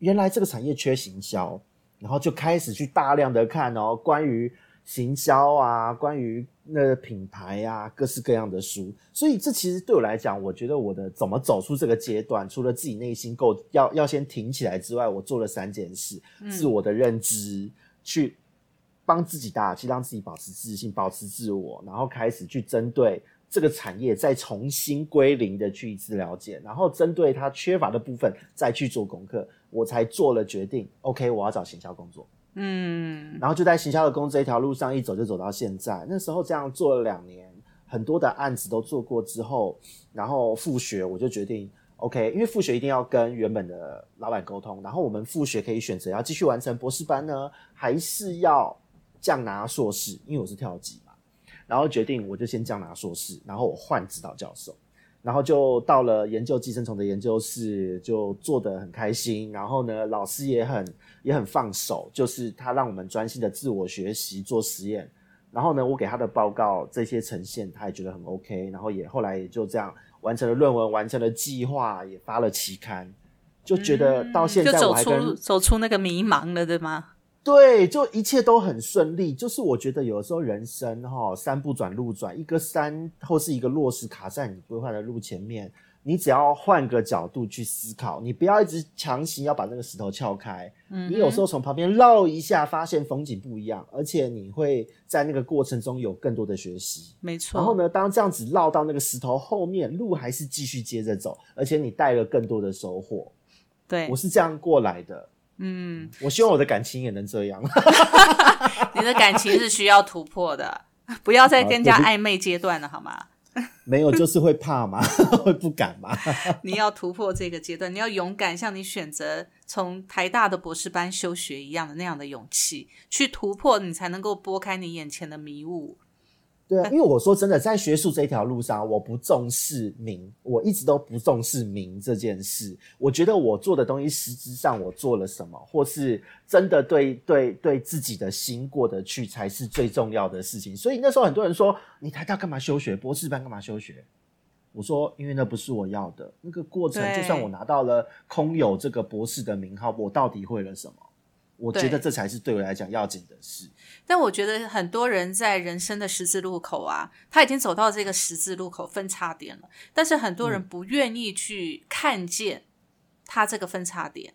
原来这个产业缺行销，然后就开始去大量的看哦，关于行销啊，关于那个品牌啊，各式各样的书。所以这其实对我来讲，我觉得我的怎么走出这个阶段，除了自己内心够要要先挺起来之外，我做了三件事：自我的认知去。帮自己打气，让自己保持自信，保持自我，然后开始去针对这个产业再重新归零的去一次了解，然后针对它缺乏的部分再去做功课，我才做了决定。OK，我要找行销工作。嗯，然后就在行销的工这一条路上一走就走到现在。那时候这样做了两年，很多的案子都做过之后，然后复学我就决定 OK，因为复学一定要跟原本的老板沟通，然后我们复学可以选择要继续完成博士班呢，还是要降拿硕士？因为我是跳级嘛，然后决定我就先这样拿硕士，然后我换指导教授。然后就到了研究寄生虫的研究室，就做得很开心。然后呢，老师也很也很放手，就是他让我们专心的自我学习做实验。然后呢，我给他的报告这些呈现，他也觉得很 OK。然后也后来也就这样完成了论文，完成了计划，也发了期刊。就觉得到现就走在我还跟、出走出那个迷茫了，对吗？对，就一切都很顺利。就是我觉得有时候人生哈、山不转路转，一个山或是一个落石卡在你规划的路前面，你只要换个角度去思考，你不要一直强行要把那个石头撬开。嗯你有时候从旁边绕一下，发现风景不一样，而且你会在那个过程中有更多的学习。没错。然后呢，当这样子绕到那个石头后面，路还是继续接着走，而且你带了更多的收获。对我，是这样过来的。嗯，我希望我的感情也能这样。你的感情是需要突破的，不要再跟人家好我就暧昧阶段了，好吗？没有，就是会怕嘛，会不敢嘛。你要突破这个阶段，你要勇敢，像你选择从台大的博士班休学一样的那样的勇气，去突破，你才能够拨开你眼前的迷雾。对啊，因为我说真的，在学术这一条路上，我不重视名，我一直都不重视名这件事。我觉得我做的东西，实质上我做了什么，或是真的对对对自己的心过得去，才是最重要的事情。所以那时候很多人说，你台大干嘛休学，博士班干嘛休学？我说，因为那不是我要的。那个过程，就算我拿到了空有这个博士的名号，我到底会了什么？我觉得这才是对我来讲要紧的事。但我觉得很多人在人生的十字路口啊，他已经走到这个十字路口分叉点了，但是很多人不愿意去看见他这个分叉点。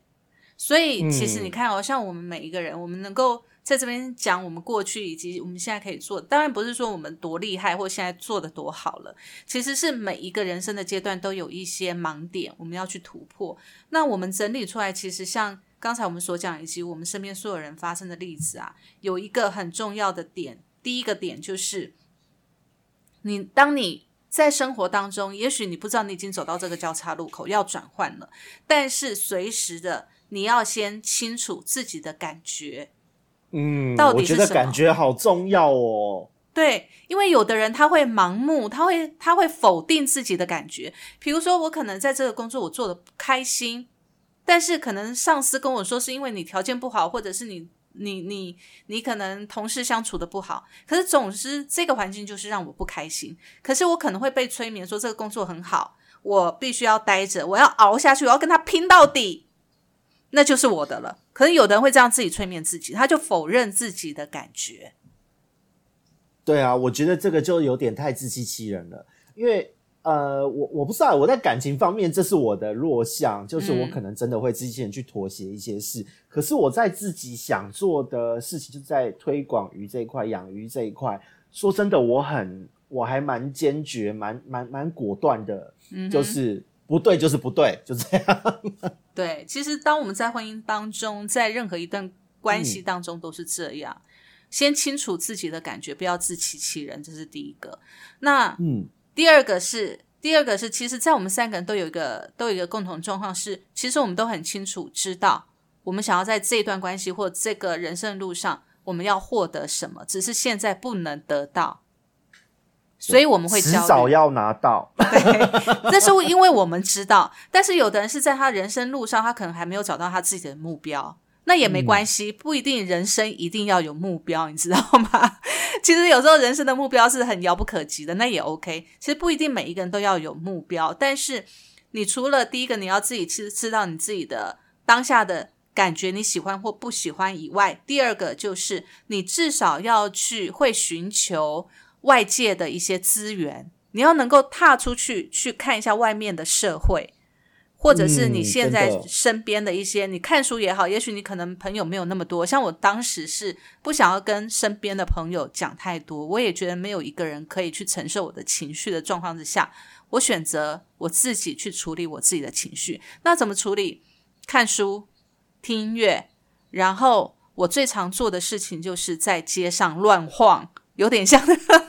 所以其实嗯你看哦，像我们每一个人，我们能够在这边讲我们过去以及我们现在可以做，当然不是说我们多厉害或现在做的多好了，其实是每一个人生的阶段都有一些盲点，我们要去突破。那我们整理出来，其实像刚才我们所讲，以及我们身边所有人发生的例子啊，有一个很重要的点。第一个点就是，你当你在生活当中，也许你不知道你已经走到这个交叉路口要转换了，但是随时的你要先清楚自己的感觉，嗯，到底我觉得感觉好重要哦。对，因为有的人他会盲目，他会他会否定自己的感觉。比如说，我可能在这个工作我做的不开心，但是可能上司跟我说是因为你条件不好，或者是你你你你可能同事相处的不好。可是总之这个环境就是让我不开心。可是我可能会被催眠说这个工作很好，我必须要待着，我要熬下去，我要跟他拼到底，那就是我的了。可是有的人会这样自己催眠自己，他就否认自己的感觉。对啊，我觉得这个就有点太自欺欺人了，因为呃，我我不知道我在感情方面这是我的弱项，就是我嗯。可能真的会自欺欺人去妥协一些事，可是我在自己想做的事情，就在推广鱼这一块、养鱼这一块，说真的，我很我还蛮坚决、蛮蛮蛮果断的，嗯就是不对就是不对，就这样。对，其实当我们在婚姻当中，在任何一段关嗯。系当中都是这样，先清楚自己的感觉，不要自欺欺人，这是第一个。那嗯第二个是，第二个是，其实，在我们三个人都有一个都有一个共同状况是，其实我们都很清楚知道，我们想要在这一段关系或这个人生路上，我们要获得什么，只是现在不能得到，所以我们会迟。早要拿到。这是因为我们知道，但是有的人是在他人生路上，他可能还没有找到他自己的目标，那也没关系，不一定人生一定要有目标，你知道吗？其实有时候人生的目标是很遥不可及的，那也 OK。其实不一定每一个人都要有目标，但是你除了第一个你要自己其实知道你自己的当下的感觉你喜欢或不喜欢以外，第二个就是你至少要去会寻求外界的一些资源，你要能够踏出去去看一下外面的社会，或者是你嗯现在身边的一些，你看书也好，也许你可能朋友没有那么多。像我当时是不想要跟身边的朋友讲太多，我也觉得没有一个人可以去承受我的情绪的状况之下，我选择我自己去处理我自己的情绪。那怎么处理？看书、听音乐，然后我最常做的事情就是在街上乱晃，有点像，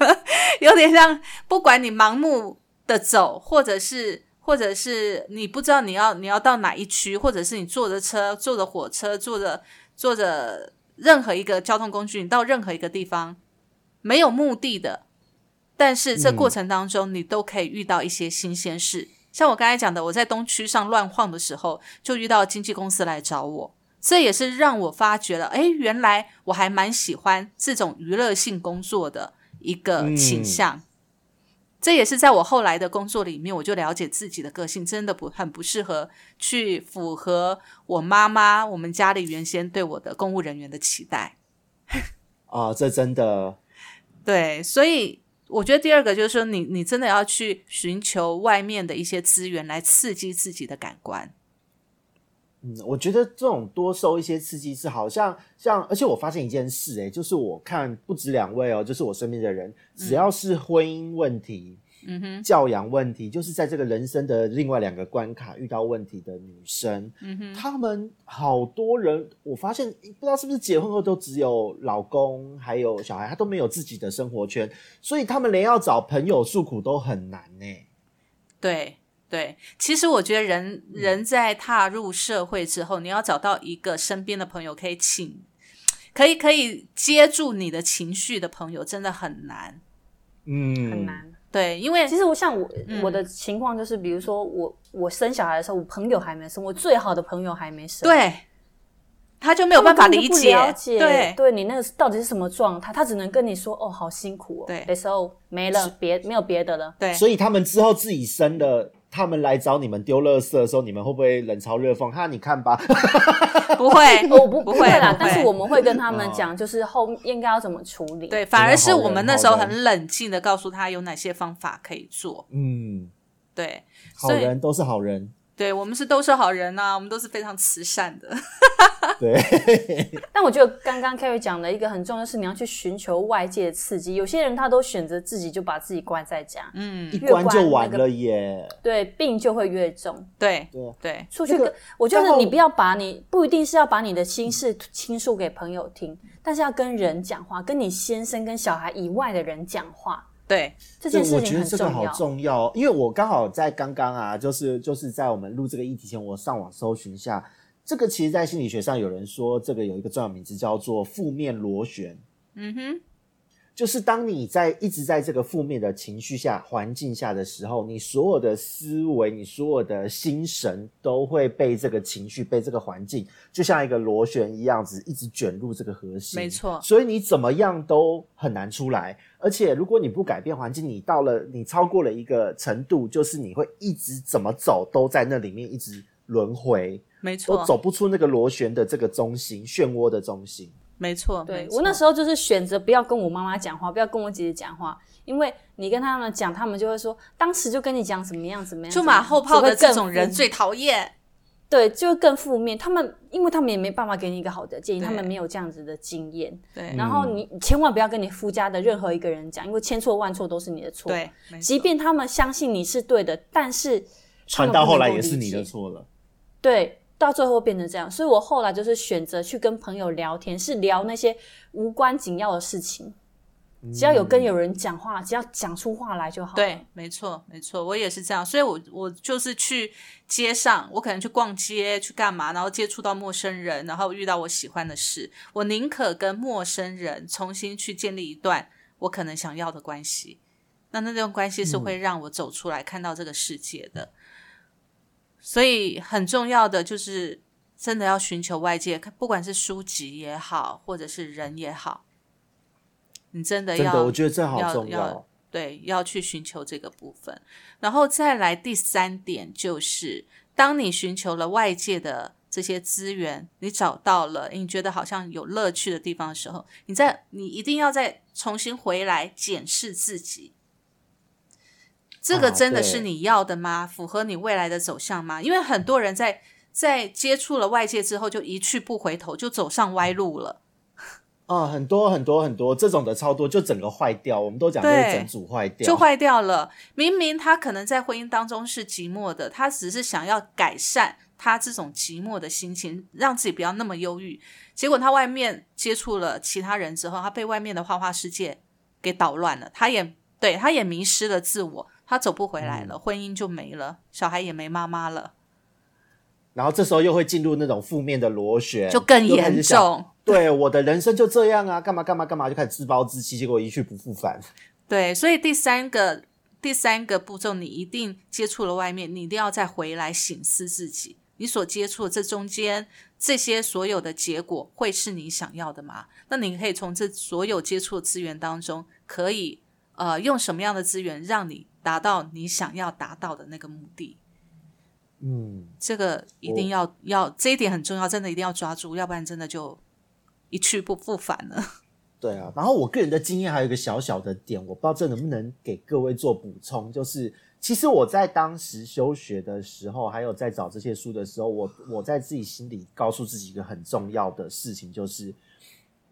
有点像，不管你盲目的走，或者是，或者是你不知道你要你要到哪一区，或者是你坐着车、坐着火车、坐着坐着任何一个交通工具，你到任何一个地方没有目的的，但是这过程当中你都可以遇到一些新鲜事。像我刚才讲的，我在东区上乱晃的时候，就遇到经纪公司来找我，这也是让我发觉了，哎，原来我还蛮喜欢这种娱乐性工作的一个倾向。这也是在我后来的工作里面，我就了解自己的个性真的不很不适合去符合我妈妈我们家里原先对我的公务人员的期待。啊，这真的对，所以我觉得第二个就是说你，你真的要去寻求外面的一些资源来刺激自己的感官。嗯，我觉得这种多受一些刺激是好像像，而且我发现一件事、欸，就是我看不止两位哦，就是我身边的人，只要是婚姻问题、嗯哼，教养问题，就是在这个人生的另外两个关卡遇到问题的女生，嗯哼，他们好多人，我发现不知道是不是结婚后都只有老公还有小孩，他都没有自己的生活圈，所以他们连要找朋友诉苦都很难呢、对对，其实我觉得人人在踏入社会之后，你要找到一个身边的朋友可以请，可以可以接住你的情绪的朋友，真的很难。嗯，很难。对，因为其实我像我、嗯我的情况就是，比如说我我生小孩的时候，我朋友还没生，我最好的朋友还没生，对他就没有办法理解，了解，对对你那个到底是什么状态，他只能跟你说哦，好辛苦哦，对的时候没了，别没有别的了。对，所以他们之后自己生了，他们来找你们丢垃圾的时候，你们会不会冷嘲热讽？哈，你看吧，不会，我不不会。啦，但是我们会跟他们哦讲，就是后应该要怎么处理。对，反而是我们那时候很冷静的告诉他有哪些方法可以做。嗯，对，好人都是好人，对我们是都是好人呐、我们都是非常慈善的。对，但我觉得刚刚 Kerry 讲的一个很重要，是你要去寻求外界的刺激。有些人他都选择自己就把自己关在家，嗯一，关就完了耶，对，病就会越重。对对。对出去跟、我觉得你不要把你不一定是要把你的心事倾诉给朋友听，但是要跟人讲话，跟你先生跟小孩以外的人讲话，对，对，这件事情我觉得这个很重要。好重要哦，因为我刚好在刚刚啊，就是就是在我们录这个议题前，我上网搜寻一下，这个其实，在心理学上有人说，这个有一个专有名词叫做负面螺旋，嗯哼，就是当你在一直在这个负面的情绪下、环境下的时候，你所有的思维、你所有的心神都会被这个情绪、被这个环境，就像一个螺旋一样子，一直卷入这个核心。没错所以你怎么样都很难出来。而且如果你不改变环境，你到了你超过了一个程度，就是你会一直怎么走都在那里面一直轮回，没错都错，走不出那个螺旋的这个中心漩涡的中心。没错。对错我那时候就是选择不要跟我妈妈讲话，不要跟我姐姐讲话，因为你跟他们讲，他们就会说，当时就跟你讲怎么样怎么样，就马后炮的这种人最。讨厌。对，就会更负面。他们因为他们也没办法给你一个好的建议，他们没有这样子的经验。对然后你千万不要跟你夫家的任何一个人讲，因为千错万错都是你的错。，对，即便他们相信你是对的，但是传到后来也是你的错了。对，到最后变成这样。所以我后来就是选择去跟朋友聊天，是聊那些无关紧要的事情。只要有跟有人讲话，只要讲出话来就好。对，，没错，没错，我也是这样，所以我我就是去街上，我可能去逛街，去干嘛，然后接触到陌生人，然后遇到我喜欢的事，我宁可跟陌生人重新去建立一段我可能想要的关系。那那段关系是会让我走出来，看到这个世界的。所以很重要的就是，真的要寻求外界，不管是书籍也好，或者是人也好，你真的要真的，我觉得这好重要对，要去寻求这个部分，然后再来第三点就是，当你寻求了外界的这些资源，你找到了，你觉得好像有乐趣的地方的时候，你在你一定要再重新回来检视自己。这个啊真的是你要的吗？符合你未来的走向吗？因为很多人在在接触了外界之后，就一去不回头，就走上歪路了。啊、很多很多很多这种的超多，就整个坏掉。我们都讲这对是整组坏掉，就坏掉了。明明他可能在婚姻当中是寂寞的，他只是想要改善他这种寂寞的心情，让自己不要那么忧郁。结果他外面接触了其他人之后，他被外面的花花世界给捣乱了，他也对他也迷失了自我，他走不回来了，婚姻就没了，小孩也没妈妈了，然后这时候又会进入那种负面的螺旋，就更严。重。对，我的人生就这样啊，干嘛干嘛干嘛，就开始自暴自弃，结果一去不复返。对，所以第三个第三个步骤，你一定接触了外面，你一定要再回来醒思自己，你所接触的这中间这些所有的结果，会是你想要的吗？那你可以从这所有接触的资源当中，可以呃用什么样的资源让你达到你想要达到的那个目的？嗯，这个一定要、要这一点很重要，真的一定要抓住，要不然真的就一去不复返了。对啊。然后我个人的经验还有一个小小的点，我不知道这能不能给各位做补充，就是其实我在当时休学的时候，还有在找这些书的时候，我我在自己心里告诉自己一个很重要的事情，就是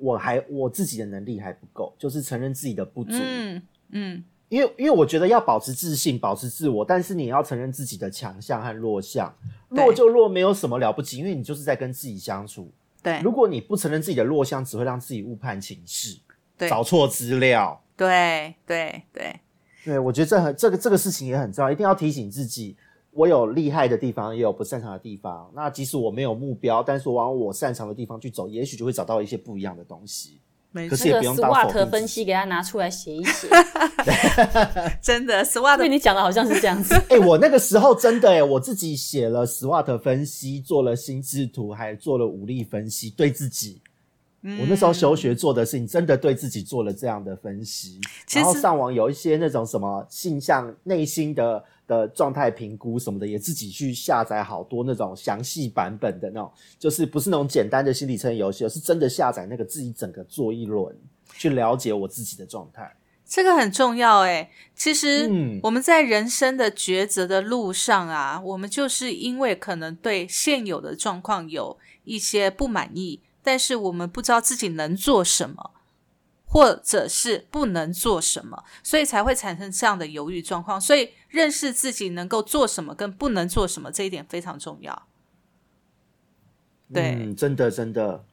我还我自己的能力还不够，就是承认自己的不足。嗯嗯，因为因为我觉得要保持自信，保持自我，但是你要承认自己的强项和弱项。弱就弱，没有什么了不起，因为你就是在跟自己相处。对如果你不承认自己的弱项，只会让自己误判情势，对找错资料。对对对，对，我觉得这很这个这个事情也很重要，一定要提醒自己，我有厉害的地方，也有不擅长的地方。那即使我没有目标，但是我往我擅长的地方去走，也许就会找到一些不一样的东西。没错可是也那个不用到否定 SWOT 分析给他拿出来写一写 真的 SWOT 你讲的好像是这样子。哎、我那个时候真的哎、我自己写了 SWOT 分析，做了心智图，还做了武力分析，对自己。我那时候休学做的事情，真的对自己做了这样的分析，然后上网有一些那种什么性向、内心的的状态评估什么的，也自己去下载好多那种详细版本的那种，就是不是那种简单的心理测验游戏，而是真的下载那个自己整个做一轮，去了解我自己的状态。这个很重要诶。其实嗯我们在人生的抉择的路上啊，我们就是因为可能对现有的状况有一些不满意，但是我们不知道自己能做什么，或者是不能做什么，所以才会产生这样的犹豫状况。所以认识自己能够做什么跟不能做什么这一点非常重要。对嗯，真的真的，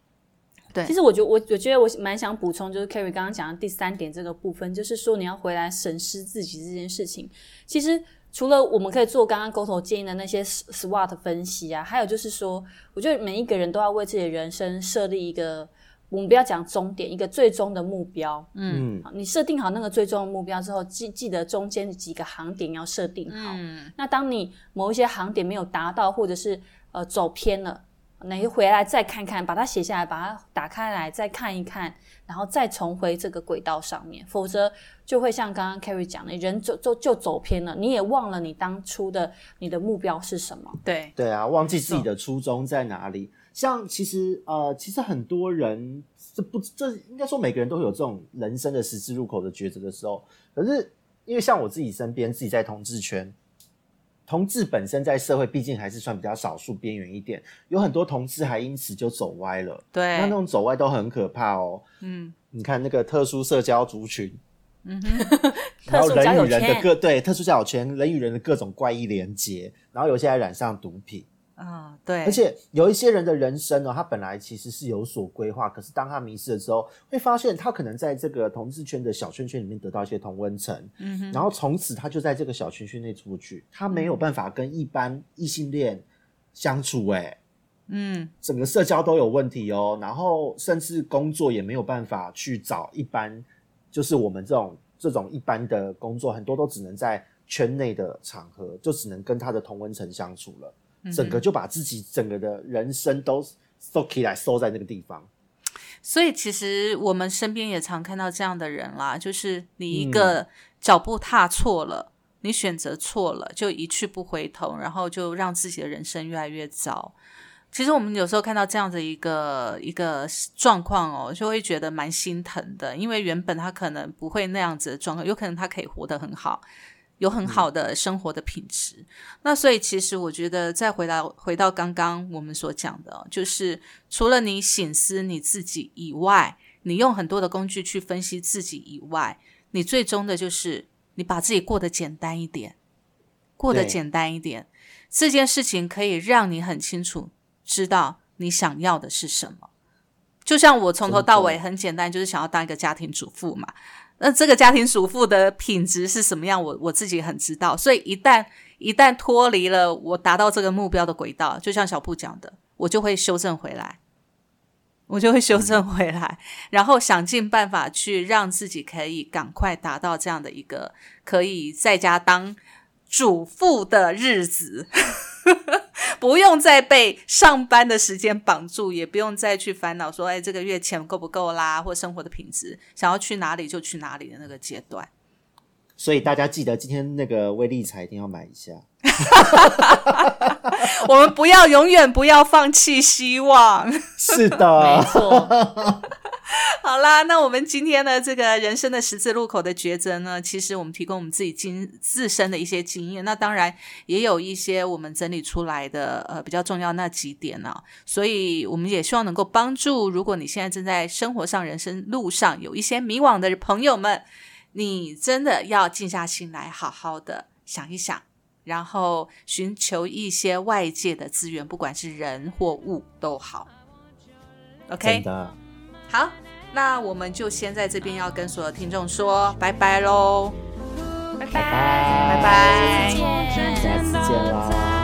对其实我觉得我我觉得我蛮想补充，就是 Kerry 刚刚讲的第三点这个部分，就是说你要回来审视自己这件事情。其实除了我们可以做刚刚沟头建议的那些 SWOT 分析啊，还有就是说，我觉得每一个人都要为自己的人生设立一个，我们不要讲终点，一个最终的目标。嗯你设定好那个最终的目标之后，记记得中间几个航点要设定好。嗯，那当你某一些航点没有达到，或者是呃走偏了，那你就回来再看看，把它写下来，把它打开来再看一看，然后再重回这个轨道上面，否则就会像刚刚 Kerry 讲的，人就就就走偏了，你也忘了你当初的你的目标是什么。对，对啊，忘记自己的初衷在哪里。像其实呃，其实很多人这不这应该说每个人都会有这种人生的十字路口的抉择的时候。可是因为像我自己身边，自己在同志圈，同志本身在社会毕竟还是算比较少数边缘一点，有很多同志还因此就走歪了。对那那种走歪都很可怕哦。嗯你看那个特殊社交族群，嗯哼，然后人与人的各对特殊交友圈，人与人的各种怪异连接，然后有些还染上毒品。啊，对，而且有一些人的人生呢，他本来其实是有所规划，可是当他迷失了之后，会发现他可能在这个同志圈的小圈圈里面得到一些同温层，嗯，然后从此他就在这个小圈圈内出不去，他没有办法跟一般异性恋相处、欸，嗯。整个社交都有问题哦，然后甚至工作也没有办法去找一般，就是我们这种这种一般的工作，很多都只能在圈内的场合，就只能跟他的同温层相处了。整个就把自己整个的人生都收起来，收在那个地方。所以其实我们身边也常看到这样的人啦，就是你一个脚步踏错了，你选择错了，就一去不回头，然后就让自己的人生越来越糟。其实我们有时候看到这样的一个一个状况哦，就会觉得蛮心疼的，因为原本他可能不会那样子的状况，有可能他可以活得很好，有很好的生活的品质。那所以其实我觉得，再回到回到刚刚我们所讲的，就是除了你醒思你自己以外，你用很多的工具去分析自己以外，你最终的就是你把自己过得简单一点，过得简单一点，这件事情可以让你很清楚知道你想要的是什么。就像我从头到尾很简单，就是想要当一个家庭主妇嘛。那这个家庭主妇的品质是什么样，我我自己很知道。所以一旦一旦脱离了我达到这个目标的轨道，就像小布讲的，我就会修正回来，我就会修正回来，然后想尽办法去让自己可以赶快达到这样的一个可以在家当主妇的日子。不用再被上班的时间绑住，也不用再去烦恼说，哎，这个月钱够不够啦，或生活的品质，想要去哪里就去哪里的那个阶段。所以大家记得今天那个威力彩一定要买一下。我们不要永远不要放弃希望。是的 没的，错，好啦，那我们今天的这个人生的十字路口的抉择呢，其实我们提供我们自己经自身的一些经验，那当然也有一些我们整理出来的呃比较重要那几点呢、所以我们也希望能够帮助，如果你现在正在生活上、人生路上有一些迷惘的朋友们，你真的要静下心来，好好的想一想。然后寻求一些外界的资源，不管是人或物都好。OK，真的，好，那我们就先在这边要跟所有听众说拜拜喽，拜拜拜拜拜下次见下次见啦。